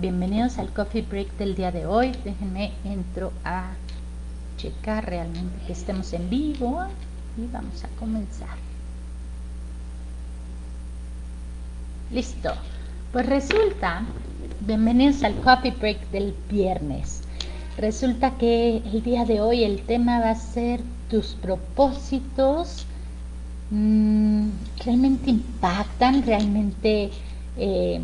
bienvenidos al Coffee Break del día de hoy. Déjenme entro a checar realmente que estemos en vivo y vamos a comenzar. Listo. Pues resulta, bienvenidos al Coffee Break del viernes. Resulta que el día de hoy el tema va a ser tus propósitos. Mm, realmente impactan, realmente eh,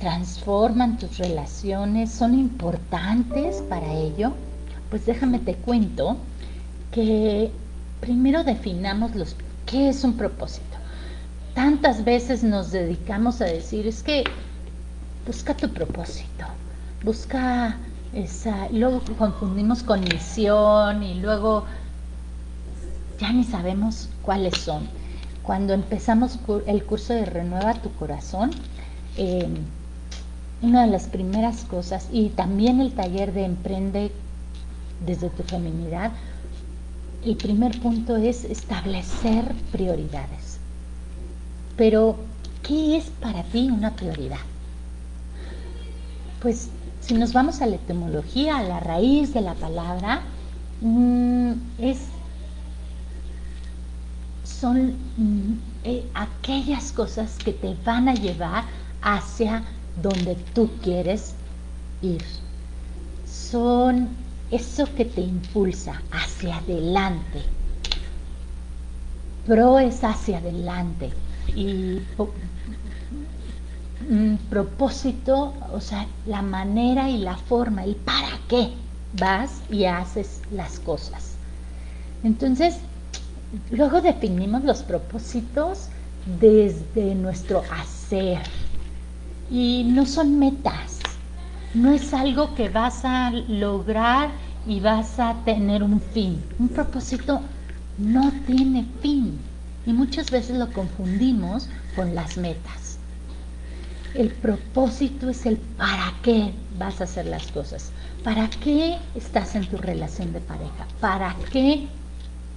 transforman tus relaciones, son importantes para ello. Pues déjame te cuento que primero definamos los qué es un propósito. Tantas veces nos dedicamos a decir, es que busca tu propósito, busca esa, luego confundimos con misión y luego ya ni sabemos cuáles son. Cuando empezamos el curso de Renueva tu Corazón, em, una de las primeras cosas, y también el taller de Emprende desde tu feminidad, el primer punto es establecer prioridades. Pero, ¿qué es para ti una prioridad? Pues si nos vamos a la etimología, a la raíz de la palabra, mm, es, son mm, eh, aquellas cosas que te van a llevar hacia donde tú quieres ir. Son eso que te impulsa hacia adelante. Pro es hacia adelante. Y un propósito, o sea, la manera y la forma, el para qué vas y haces las cosas. Entonces, luego definimos los propósitos desde nuestro hacer, y no son metas, no es algo que vas a lograr y vas a tener un fin. Un propósito no tiene fin y muchas veces lo confundimos con las metas. El propósito es el para qué vas a hacer las cosas. ¿Para qué estás en tu relación de pareja? ¿Para qué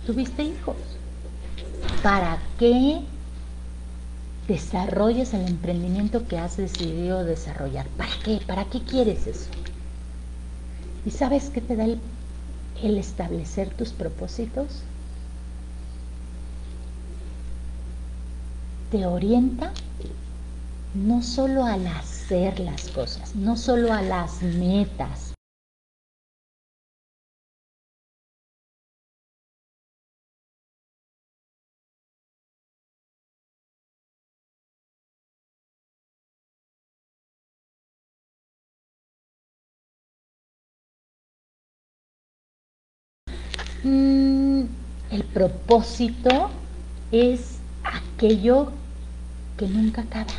tuviste hijos? ¿Para qué desarrolles el emprendimiento que has decidido desarrollar. ¿Para qué? ¿Para qué quieres eso? ¿Y sabes qué te da el, establecer tus propósitos? Te orienta no solo al hacer las cosas, no solo a las metas, Mm, el propósito es aquello que nunca acaba,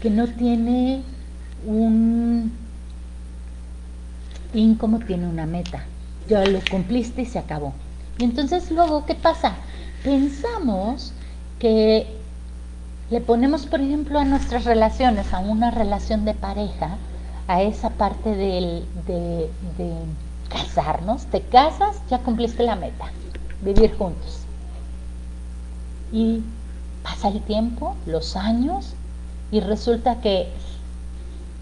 que no tiene un fin como tiene una meta. Ya lo cumpliste y se acabó. Y entonces luego, ¿qué pasa? Pensamos que le ponemos, por ejemplo, a nuestras relaciones, a una relación de pareja, a esa parte de, de casarnos. Te casas, ya cumpliste la meta, vivir juntos. Y pasa el tiempo, los años, y resulta que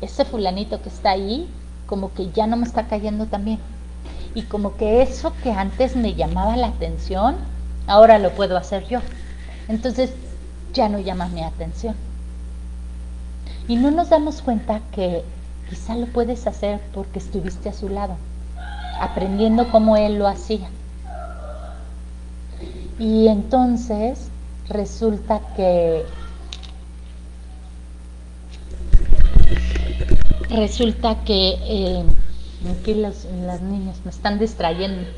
ese fulanito que está ahí, como que ya no me está cayendo también. Y como que eso que antes me llamaba la atención, ahora lo puedo hacer yo. Entonces ya no llama mi atención. Y no nos damos cuenta que Quizá lo puedes hacer porque estuviste a su lado, aprendiendo cómo él lo hacía. Y entonces resulta que resulta que eh, aquí las niñas me están distrayendo.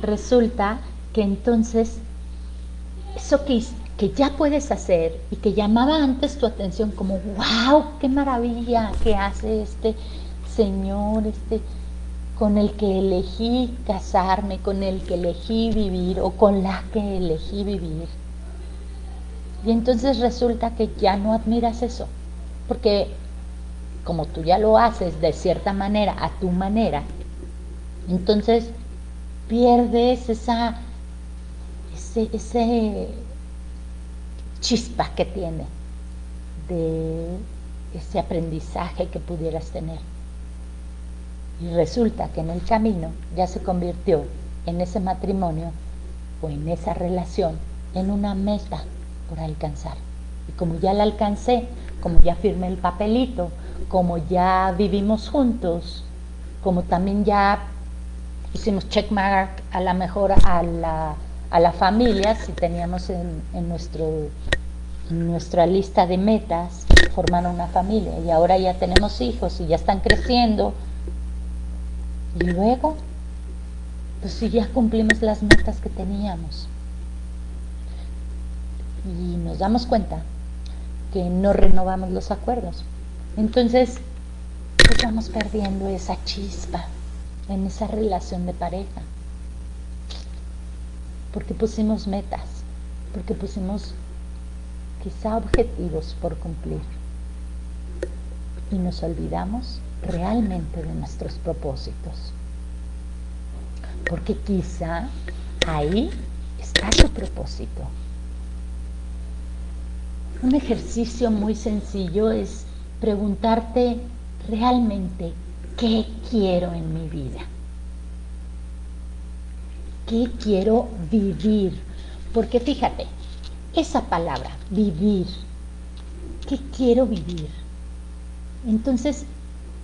Resulta que entonces eso que que ya puedes hacer y que llamaba antes tu atención como, wow, qué maravilla que hace este Señor, este con el que elegí casarme, con el que elegí vivir o con la que elegí vivir. Y entonces resulta que ya no admiras eso, porque como tú ya lo haces de cierta manera, a tu manera, entonces pierdes esa, ese, ese chispa que tiene de ese aprendizaje que pudieras tener. Y resulta que en el camino ya se convirtió en ese matrimonio o en esa relación en una meta por alcanzar. Y como ya la alcancé, como ya firmé el papelito, como ya vivimos juntos, como también ya hicimos checkmark a la mejor a la, a la familia, si teníamos en, nuestro, nuestra lista de metas formar una familia y ahora ya tenemos hijos y ya están creciendo. Y luego, pues si ya cumplimos las metas que teníamos y nos damos cuenta que no renovamos los acuerdos. Entonces, pues vamos perdiendo esa chispa en esa relación de pareja. Porque pusimos metas, porque pusimos quizá objetivos por cumplir. Y nos olvidamos realmente de nuestros propósitos. Porque quizá ahí está tu propósito. Un ejercicio muy sencillo es preguntarte realmente qué quiero en mi vida. ¿Qué quiero vivir? Porque fíjate, esa palabra, vivir, ¿qué quiero vivir? Entonces,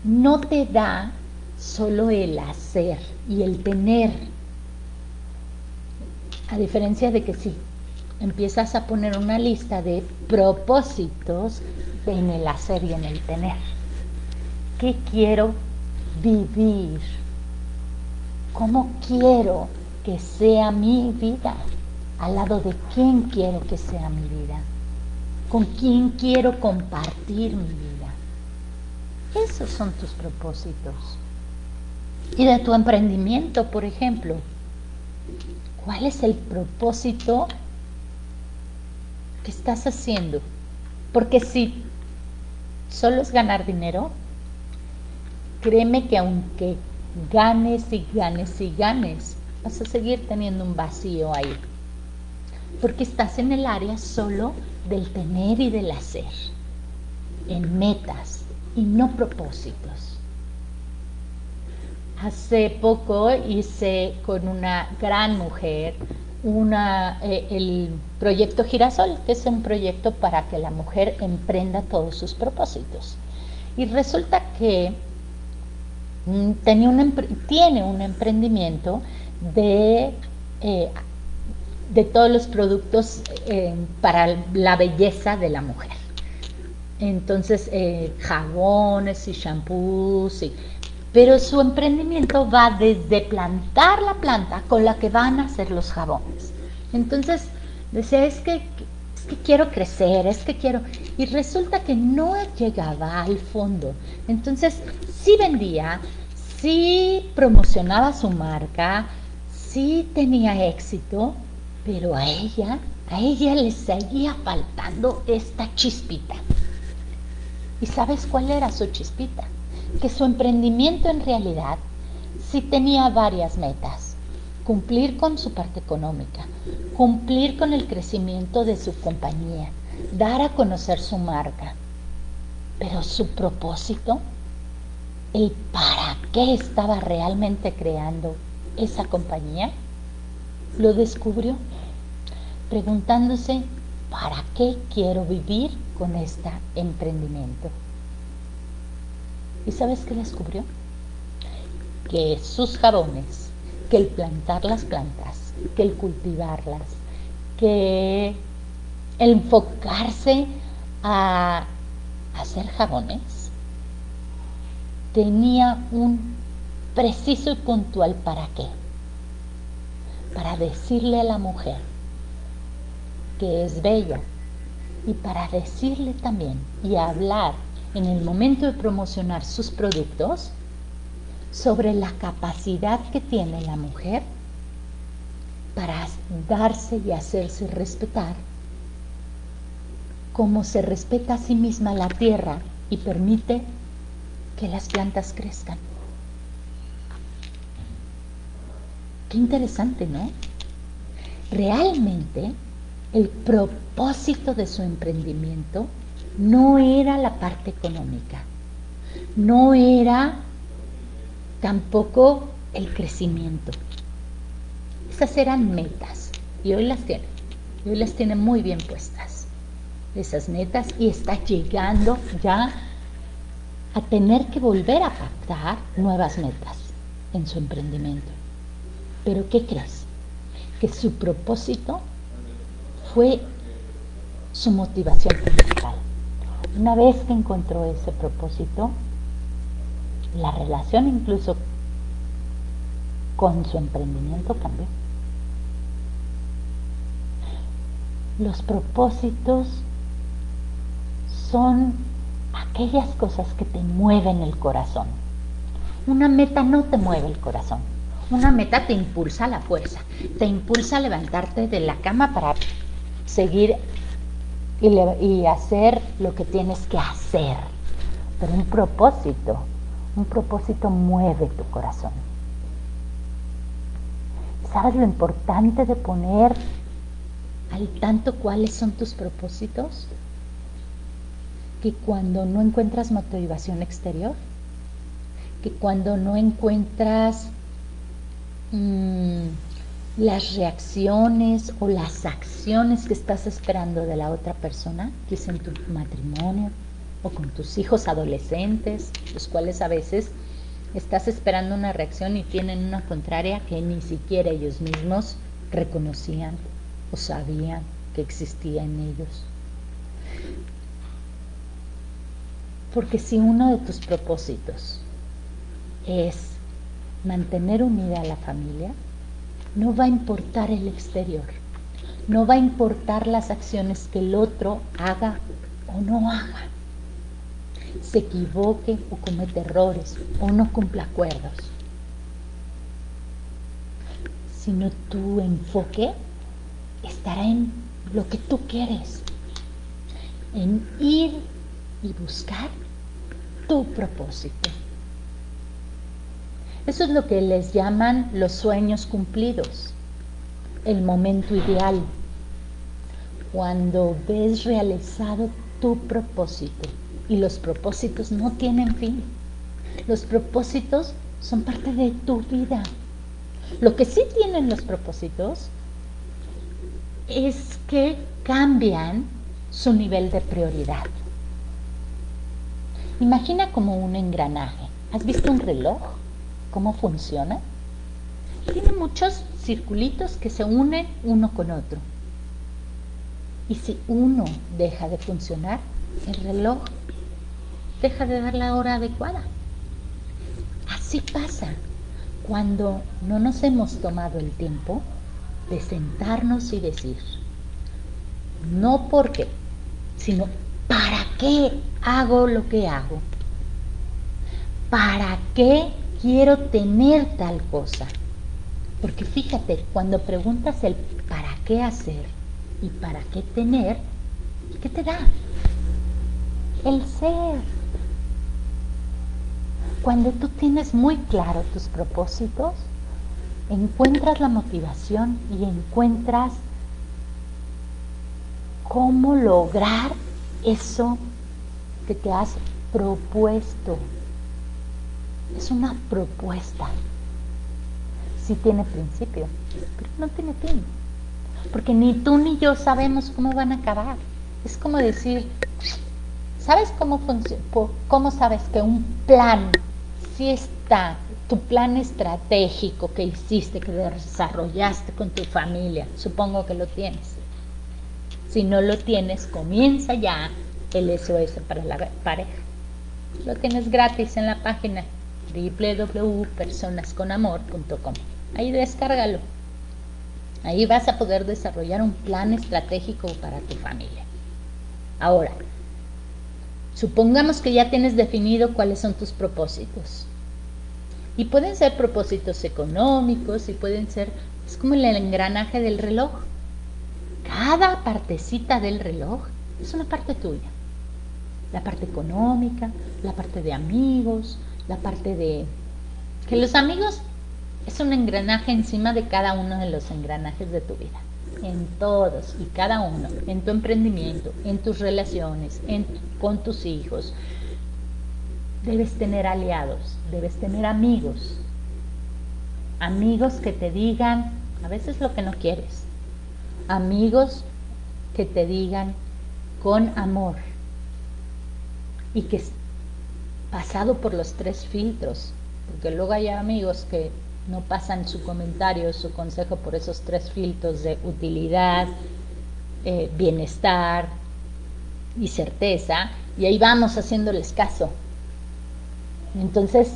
no te da solo el hacer y el tener, a diferencia de que sí, empiezas a poner una lista de propósitos en el hacer y en el tener. ¿Qué quiero vivir? ¿Cómo quiero que sea mi vida? ¿Al lado de quién quiero que sea mi vida? ¿Con quién quiero compartir mi vida? Esos son tus propósitos. Y de tu emprendimiento, por ejemplo, ¿cuál es el propósito estás haciendo. Porque si solo es ganar dinero, créeme que aunque ganes y ganes y ganes, vas a seguir teniendo un vacío ahí. Porque estás en el área solo del tener y del hacer, en metas y no propósitos. Hace poco hice con una gran mujer una, eh, el proyecto Girasol, que es un proyecto para que la mujer emprenda todos sus propósitos. Y resulta que mm, tenía un, tiene un emprendimiento de, eh, de todos los productos eh, para la belleza de la mujer. Entonces, jabones y shampoos y pero su emprendimiento va desde plantar la planta con la que van a hacer los jabones. Entonces, decía, es que, es que quiero crecer, es que quiero... Y resulta que no llegaba al fondo. Entonces, sí vendía, sí promocionaba su marca, sí tenía éxito, pero a ella, a ella le seguía faltando esta chispita. ¿Y sabes cuál era su chispita? que su emprendimiento en realidad sí tenía varias metas. Cumplir con su parte económica, cumplir con el crecimiento de su compañía, dar a conocer su marca. Pero su propósito, el para qué estaba realmente creando esa compañía, lo descubrió preguntándose, ¿para qué quiero vivir con este emprendimiento? ¿Y sabes qué descubrió? Que sus jabones, que el plantar las plantas, que el cultivarlas, que el enfocarse a hacer jabones, tenía un preciso y puntual para qué. Para decirle a la mujer que es bella y para decirle también y hablar en el momento de promocionar sus productos sobre la capacidad que tiene la mujer para darse y hacerse respetar, como se respeta a sí misma la tierra y permite que las plantas crezcan. Qué interesante, ¿no? Realmente el propósito de su emprendimiento no era la parte económica, no era tampoco el crecimiento. Esas eran metas y hoy las tiene, y hoy las tiene muy bien puestas, esas metas, y está llegando ya a tener que volver a pactar nuevas metas en su emprendimiento. Pero ¿qué crees? Que su propósito fue su motivación principal. Una vez que encontró ese propósito, la relación incluso con su emprendimiento cambió. Los propósitos son aquellas cosas que te mueven el corazón. Una meta no te mueve el corazón. Una meta te impulsa la fuerza, te impulsa a levantarte de la cama para seguir y, hacer lo que tienes que hacer. Pero un propósito, un propósito mueve tu corazón. ¿Sabes lo importante de poner al tanto cuáles son tus propósitos? Que cuando no encuentras motivación exterior, que cuando no encuentras mm, las reacciones o las acciones que estás esperando de la otra persona, que es en tu matrimonio o con tus hijos adolescentes, los cuales a veces estás esperando una reacción y tienen una contraria que ni siquiera ellos mismos reconocían o sabían que existía en ellos. Porque si uno de tus propósitos es mantener unida a la familia, no va a importar el exterior, no va a importar las acciones que el otro haga o no haga, se equivoque o comete errores o no cumpla acuerdos, sino tu enfoque estará en lo que tú quieres, en ir y buscar tu propósito. Eso es lo que les llaman los sueños cumplidos, el momento ideal, cuando ves realizado tu propósito. Y los propósitos no tienen fin. Los propósitos son parte de tu vida. Lo que sí tienen los propósitos es que cambian su nivel de prioridad. Imagina como un engranaje. ¿Has visto un reloj? Cómo funciona, tiene muchos circulitos que se unen uno con otro. Y si uno deja de funcionar, el reloj deja de dar la hora adecuada. Así pasa cuando no nos hemos tomado el tiempo de sentarnos y decir, no por qué, sino para qué hago lo que hago. ¿Para qué quiero tener tal cosa. Porque fíjate, cuando preguntas el para qué hacer y para qué tener, ¿qué te da? El ser. Cuando tú tienes muy claro tus propósitos, encuentras la motivación y encuentras cómo lograr eso que te has propuesto es una propuesta. Sí tiene principio, pero no tiene fin. Porque ni tú ni yo sabemos cómo van a acabar. Es como decir, ¿sabes cómo? ¿Cómo sabes que un plan, si está, tu plan estratégico que hiciste, que desarrollaste con tu familia, supongo que lo tienes. Si no lo tienes, comienza ya el SOS para la pareja. Lo tienes gratis en la página www.personasconamor.com. Ahí descárgalo. Ahí vas a poder desarrollar un plan estratégico para tu familia. Ahora, supongamos que ya tienes definido cuáles son tus propósitos. Y pueden ser propósitos económicos y pueden ser, es como el engranaje del reloj. Cada partecita del reloj es una parte tuya. La parte económica, la parte de amigos, la parte de que los amigos es un engranaje encima de cada uno de los engranajes de tu vida. en todos y cada uno, en tu emprendimiento, en tus relaciones, con tus hijos. Debes tener aliados, debes tener amigos, amigos que te digan a veces lo que no quieres, amigos que te digan con amor y que pasado por los tres filtros, porque luego hay amigos que no pasan su comentario, su consejo por esos tres filtros de utilidad, eh, bienestar y certeza, y ahí vamos haciéndoles caso. Entonces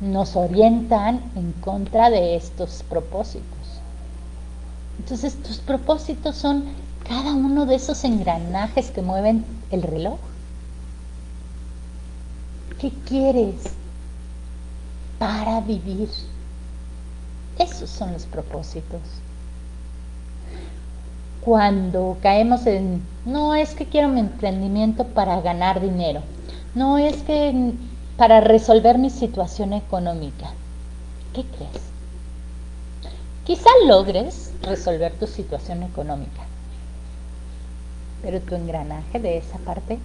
nos orientan en contra de estos propósitos. Entonces tus propósitos son cada uno de esos engranajes que mueven el reloj. ¿Qué quieres para vivir? Esos son los propósitos. Cuando caemos en, no es que quiero mi emprendimiento para ganar dinero, no es que para resolver mi situación económica, ¿qué crees? Quizá logres resolver tu situación económica, pero tu engranaje de esa parte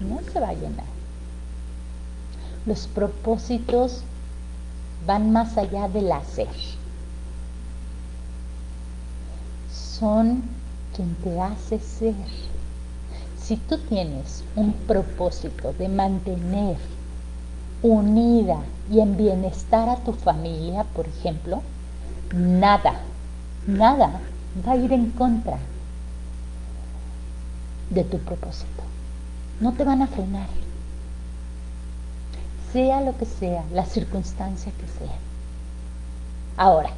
no se va a llenar. Los propósitos van más allá del hacer. Son quien te hace ser. Si tú tienes un propósito de mantener unida y en bienestar a tu familia, por ejemplo, nada, nada va a ir en contra de tu propósito. No te van a frenar sea lo que sea, la circunstancia que sea. Ahora,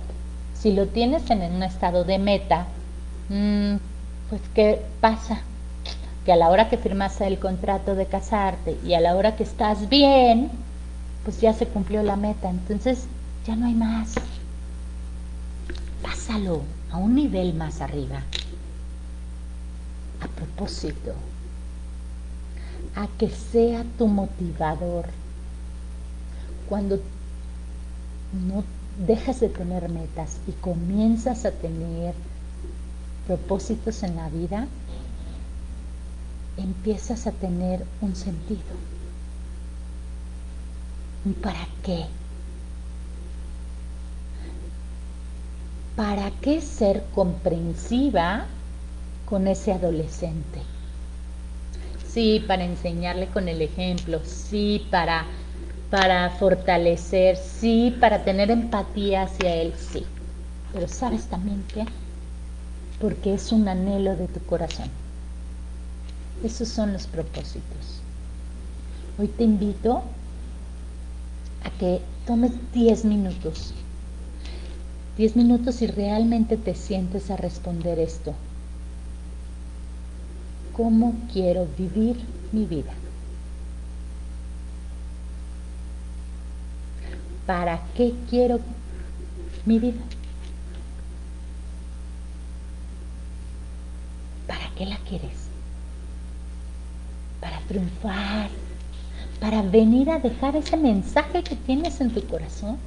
si lo tienes en un estado de meta, mm, pues ¿qué pasa? Que a la hora que firmas el contrato de casarte y a la hora que estás bien, pues ya se cumplió la meta, entonces ya no hay más. Pásalo a un nivel más arriba. A propósito, a que sea tu motivador cuando no dejas de tener metas y comienzas a tener propósitos en la vida, empiezas a tener un sentido. ¿Y para qué? ¿Para qué ser comprensiva con ese adolescente? Sí, para enseñarle con el ejemplo, sí, para para fortalecer, sí, para tener empatía hacia Él, sí. Pero sabes también qué? Porque es un anhelo de tu corazón. Esos son los propósitos. Hoy te invito a que tomes 10 minutos. 10 minutos y realmente te sientes a responder esto. ¿Cómo quiero vivir mi vida? ¿Para qué quiero mi vida? ¿Para qué la quieres? Para triunfar, para venir a dejar ese mensaje que tienes en tu corazón.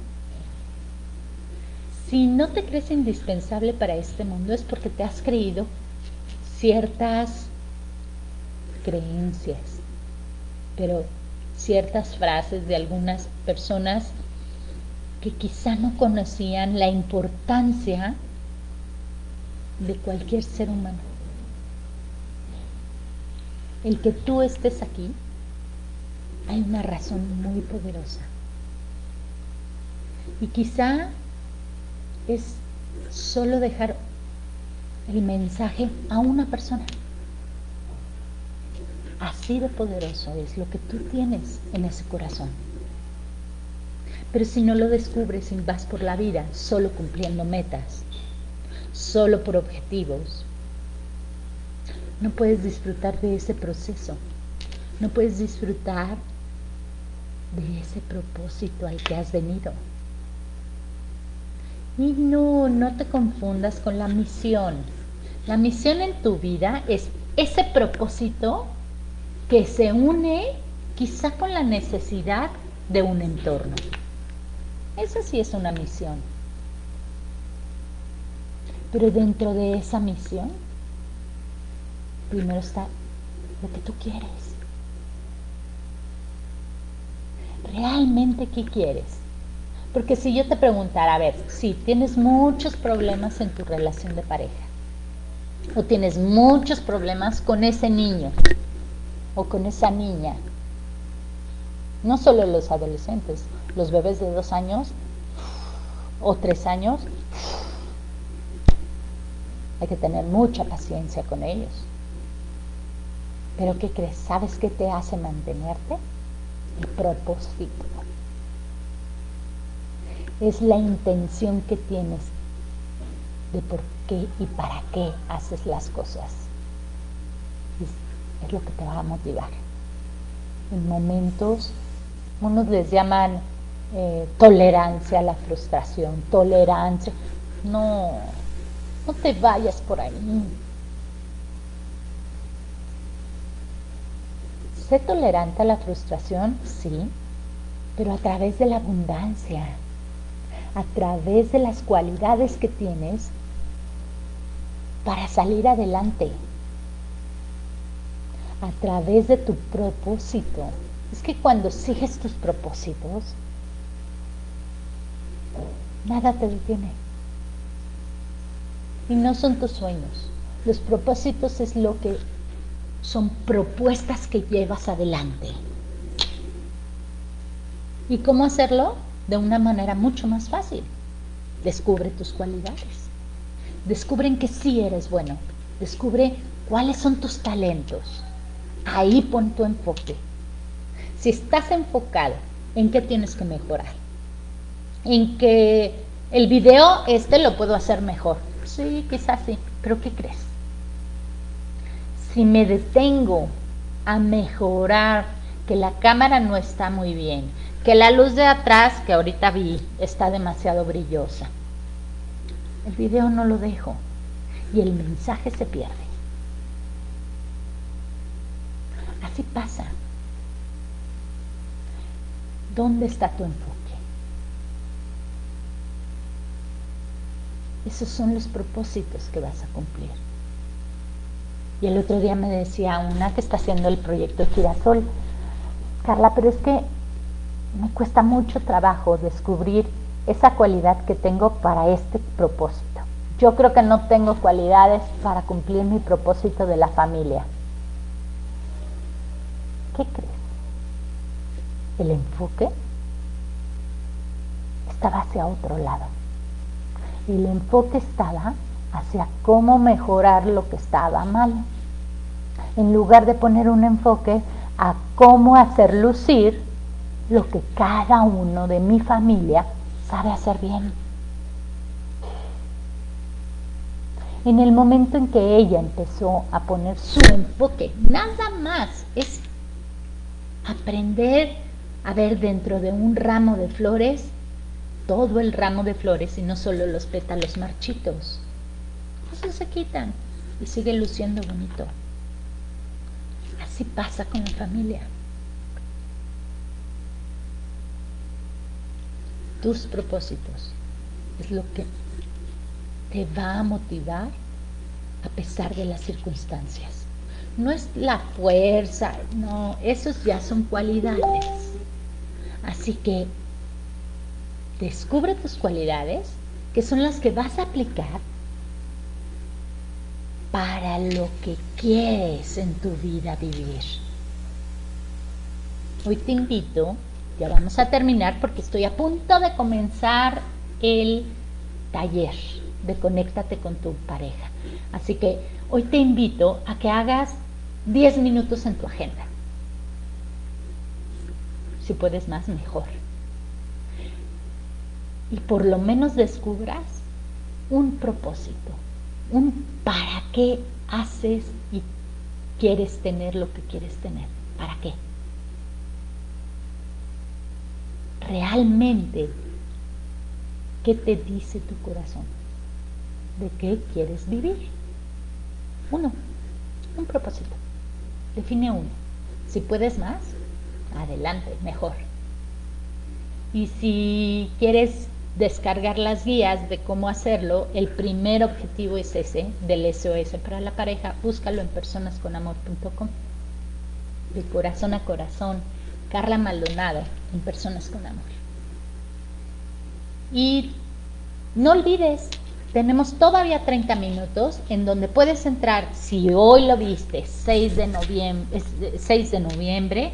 Si no te crees indispensable para este mundo es porque te has creído ciertas creencias, pero ciertas frases de algunas personas que quizá no conocían la importancia de cualquier ser humano. El que tú estés aquí, hay una razón muy poderosa. Y quizá es solo dejar el mensaje a una persona. Así de poderoso es lo que tú tienes en ese corazón. Pero si no lo descubres y vas por la vida solo cumpliendo metas, solo por objetivos, no puedes disfrutar de ese proceso, no puedes disfrutar de ese propósito al que has venido. Y no, no te confundas con la misión. La misión en tu vida es ese propósito que se une quizá con la necesidad de un entorno. Esa sí es una misión. Pero dentro de esa misión, primero está lo que tú quieres. ¿Realmente qué quieres? Porque si yo te preguntara, a ver, si tienes muchos problemas en tu relación de pareja, o tienes muchos problemas con ese niño o con esa niña, no solo los adolescentes, los bebés de dos años o tres años, hay que tener mucha paciencia con ellos. Pero ¿qué crees? ¿Sabes qué te hace mantenerte? El propósito. Es la intención que tienes de por qué y para qué haces las cosas. Es, es lo que te va a motivar. En momentos, unos les llaman eh, tolerancia a la frustración, tolerancia. No, no te vayas por ahí. Sé tolerante a la frustración, sí, pero a través de la abundancia, a través de las cualidades que tienes para salir adelante, a través de tu propósito. Es que cuando sigues tus propósitos, nada te detiene. Y no son tus sueños. Los propósitos es lo que son propuestas que llevas adelante. ¿Y cómo hacerlo? De una manera mucho más fácil. Descubre tus cualidades. Descubre en que sí eres bueno. Descubre cuáles son tus talentos. Ahí pon tu enfoque. Si estás enfocado en qué tienes que mejorar, en que el video este lo puedo hacer mejor. Sí, quizás sí, pero ¿qué crees? Si me detengo a mejorar que la cámara no está muy bien, que la luz de atrás que ahorita vi está demasiado brillosa, el video no lo dejo y el mensaje se pierde. Así pasa. ¿Dónde está tu enfoque? Esos son los propósitos que vas a cumplir. Y el otro día me decía una que está haciendo el proyecto Girasol, Carla, pero es que me cuesta mucho trabajo descubrir esa cualidad que tengo para este propósito. Yo creo que no tengo cualidades para cumplir mi propósito de la familia. ¿Qué crees? El enfoque estaba hacia otro lado el enfoque estaba hacia cómo mejorar lo que estaba mal, en lugar de poner un enfoque a cómo hacer lucir lo que cada uno de mi familia sabe hacer bien. En el momento en que ella empezó a poner su enfoque, nada más es aprender a ver dentro de un ramo de flores todo el ramo de flores y no solo los pétalos marchitos. Esos se quitan y sigue luciendo bonito. Así pasa con la familia. Tus propósitos es lo que te va a motivar a pesar de las circunstancias. No es la fuerza, no, esos ya son cualidades. Así que Descubre tus cualidades, que son las que vas a aplicar para lo que quieres en tu vida vivir. Hoy te invito, ya vamos a terminar porque estoy a punto de comenzar el taller de Conéctate con tu pareja. Así que hoy te invito a que hagas 10 minutos en tu agenda. Si puedes más, mejor y por lo menos descubras un propósito, un para qué haces y quieres tener lo que quieres tener. ¿Para qué? Realmente, ¿qué te dice tu corazón? ¿De qué quieres vivir? Uno, un propósito. Define uno. Si puedes más, adelante, mejor. Y si quieres descargar las guías de cómo hacerlo, el primer objetivo es ese del SOS para la pareja. Búscalo en personasconamor.com. De corazón a corazón, Carla Maldonado en Personas con Amor. Y no olvides, tenemos todavía 30 minutos en donde puedes entrar, si hoy lo viste, 6 de noviembre, 6 de noviembre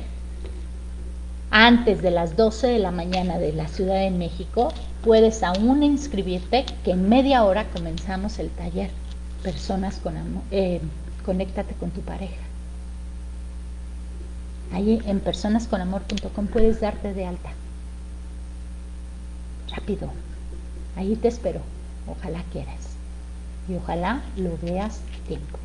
antes de las 12 de la mañana de la Ciudad de México, puedes aún inscribirte, que en media hora comenzamos el taller. Personas con amor, eh, conéctate con tu pareja. Ahí en personasconamor.com puedes darte de alta. Rápido. Ahí te espero. Ojalá quieras. Y ojalá lo veas tiempo.